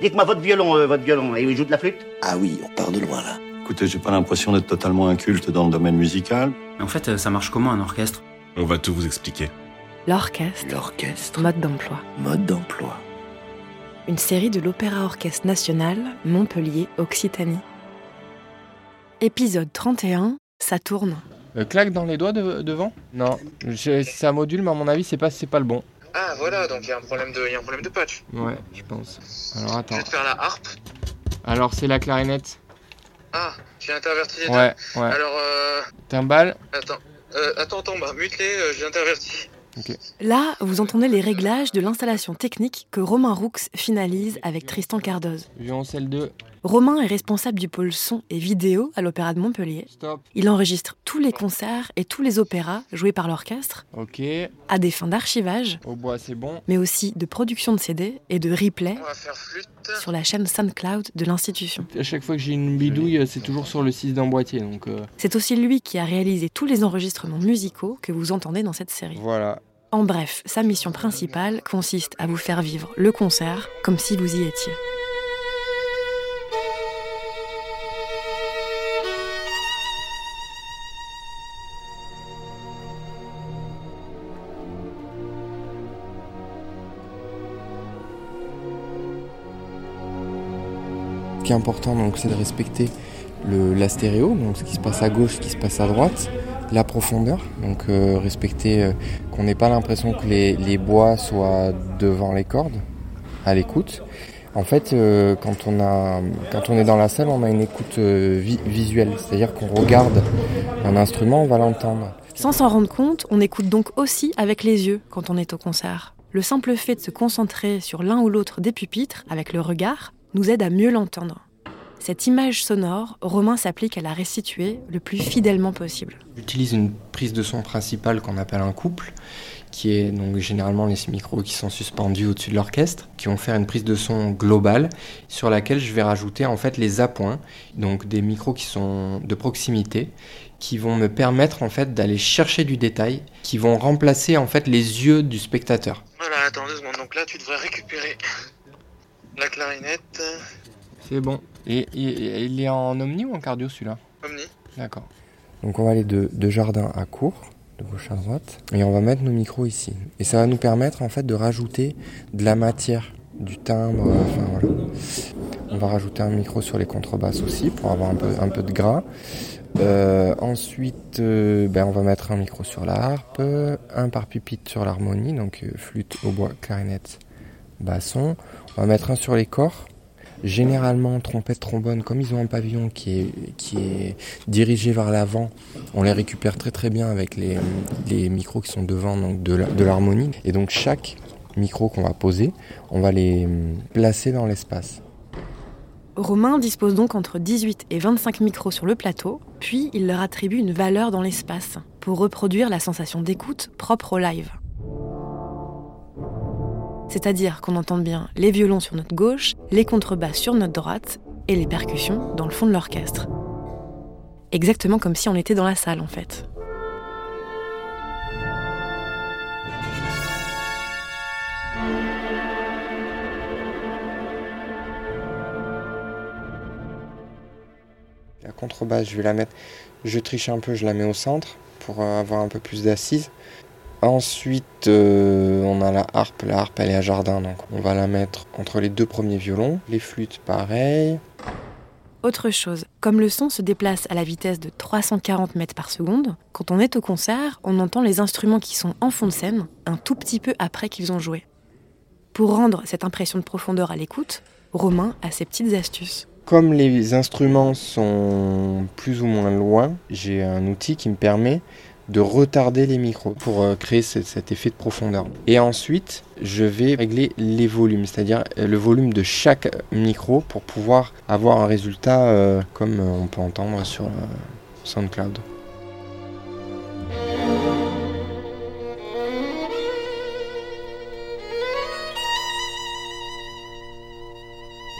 Dites-moi votre violon, euh, votre violon, et il joue de la flûte Ah oui, on part de loin là. Écoutez, j'ai pas l'impression d'être totalement inculte dans le domaine musical. Mais en fait, euh, ça marche comment un orchestre? On va tout vous expliquer. L'orchestre, L'orchestre, mode d'emploi. mode d'emploi. Une série de l'Opéra Orchestre National, Montpellier, Occitanie. Épisode 31, ça tourne. Euh, claque dans les doigts de- devant? Non, je- c'est un module, mais à mon avis, c'est pas, c'est pas le bon. Ah voilà, donc il y, a un problème de- il y a un problème de patch. Ouais, je pense. Alors Je attends. vais te faire la harpe. Alors c'est la clarinette. Ah, j'ai interverti les deux. Ouais, ouais. Alors, euh, Timbal. attends. Euh, attends, attends, bah, mute-les, euh, j'ai interverti. Là, vous entendez les réglages de l'installation technique que Romain Roux finalise avec Tristan Cardoz. Violoncelle 2. Romain est responsable du pôle son et vidéo à l'Opéra de Montpellier. Stop. Il enregistre tous les concerts et tous les opéras joués par l'orchestre à des fins d'archivage, Au bois, c'est bon. mais aussi de production de CD et de replay sur la chaîne SoundCloud de l'institution. À chaque fois que j'ai une bidouille, c'est toujours sur le 6 d'emboîtier. Donc euh, C'est aussi lui qui a réalisé tous les enregistrements musicaux que vous entendez dans cette série. voilà. En bref, sa mission principale consiste à vous faire vivre le concert comme si vous y étiez. Ce qui est important, donc, c'est de respecter le, la stéréo, donc ce qui se passe à gauche, ce qui se passe à droite, la profondeur, donc euh, respecter euh, qu'on n'ait pas l'impression que les, bois soient devant les cordes, à l'écoute. En fait, euh, quand, on a, quand on est dans la salle, on a une écoute vi- visuelle, c'est-à-dire qu'on regarde un instrument, on va l'entendre. Sans s'en rendre compte, on écoute donc aussi avec les yeux quand on est au concert. Le simple fait de se concentrer sur l'un ou l'autre des pupitres avec le regard nous aide à mieux l'entendre. Cette image sonore, Romain s'applique à la restituer le plus fidèlement possible. J'utilise une prise de son principale qu'on appelle un couple, qui est donc généralement les micros qui sont suspendus au-dessus de l'orchestre, qui vont faire une prise de son globale sur laquelle je vais rajouter en fait les appoints, donc des micros qui sont de proximité, qui vont me permettre en fait d'aller chercher du détail, qui vont remplacer en fait les yeux du spectateur. Voilà, attends deux secondes. Donc là, tu devrais récupérer la clarinette. C'est bon. Et, et- et il est en omni ou en cardio celui-là Omni. D'accord. Donc on va aller de, de jardin à court, de gauche à droite, et on va mettre nos micros ici. Et ça va nous permettre en fait de rajouter de la matière, du timbre, euh, enfin voilà. On va rajouter un micro sur les contrebasses aussi pour avoir un peu, un peu de gras. Euh, ensuite, euh, ben, on va mettre un micro sur la harpe, un par pupitre sur l'harmonie, donc flûte, hautbois, clarinette, basson. On va mettre un sur les corps. Généralement, trompette, trombone, comme ils ont un pavillon qui est, dirigé vers l'avant, on les récupère très très bien avec les, les micros qui sont devant donc de l'harmonie. Et donc chaque micro qu'on va poser, on va les hum, placer dans l'espace. Romain dispose donc entre 18 et 25 micros sur le plateau, puis il leur attribue une valeur dans l'espace pour reproduire la sensation d'écoute propre au live. C'est-à-dire qu'on entende bien les violons sur notre gauche, les contrebasses sur notre droite et les percussions dans le fond de l'orchestre. Exactement comme si on était dans la salle en fait. La contrebasse, je vais la mettre, je triche un peu, je la mets au centre pour euh, avoir un peu plus d'assise. Ensuite, euh, on a la harpe. La harpe, elle est à jardin, donc on va la mettre entre les deux premiers violons. Les flûtes, pareil. Autre chose, comme le son se déplace à la vitesse de 340 mètres par seconde, quand on est au concert, on entend les instruments qui sont en fond de scène un tout petit peu après qu'ils ont joué. Pour rendre cette impression de profondeur à l'écoute, Romain a ses petites astuces. Comme les instruments sont plus ou moins loin, j'ai un outil qui me permet de retarder les micros pour euh, créer ce- cet effet de profondeur. Et ensuite, je vais régler les volumes, c'est-à-dire euh, le volume de chaque micro pour pouvoir avoir un résultat euh, comme on peut entendre sur SoundCloud.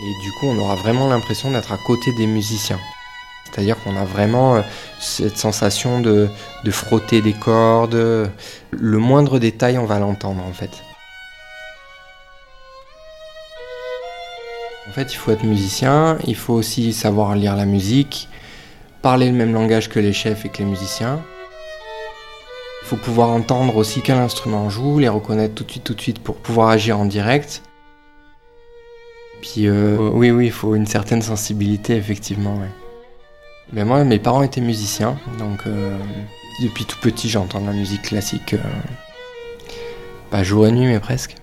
Et du coup, on aura vraiment l'impression d'être à côté des musiciens. C'est-à-dire qu'on a vraiment euh, cette sensation de, frotter des cordes. Le moindre détail, on va l'entendre en fait. En fait, il faut être musicien, il faut aussi savoir lire la musique, parler le même langage que les chefs et que les musiciens. Il faut pouvoir entendre aussi quel instrument joue, les reconnaître tout de suite, tout de suite pour pouvoir agir en direct. Puis euh, oui, il faut une certaine sensibilité, effectivement. Mais moi, mes parents étaient musiciens, donc euh, depuis tout petit, j'entends de la musique classique. euh, pas jour et nuit, mais presque.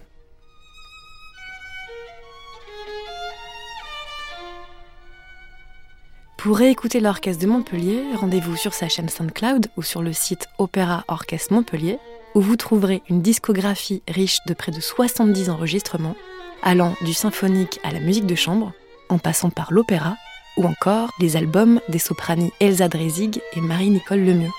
Pour réécouter l'orchestre de Montpellier, rendez-vous sur sa chaîne SoundCloud ou sur le site Opéra Orchestre Montpellier, où vous trouverez une discographie riche de près de 70 enregistrements, allant du symphonique à la musique de chambre, en passant par l'opéra, ou encore les albums des sopranis Elsa Dresig et Marie-Nicole Lemieux.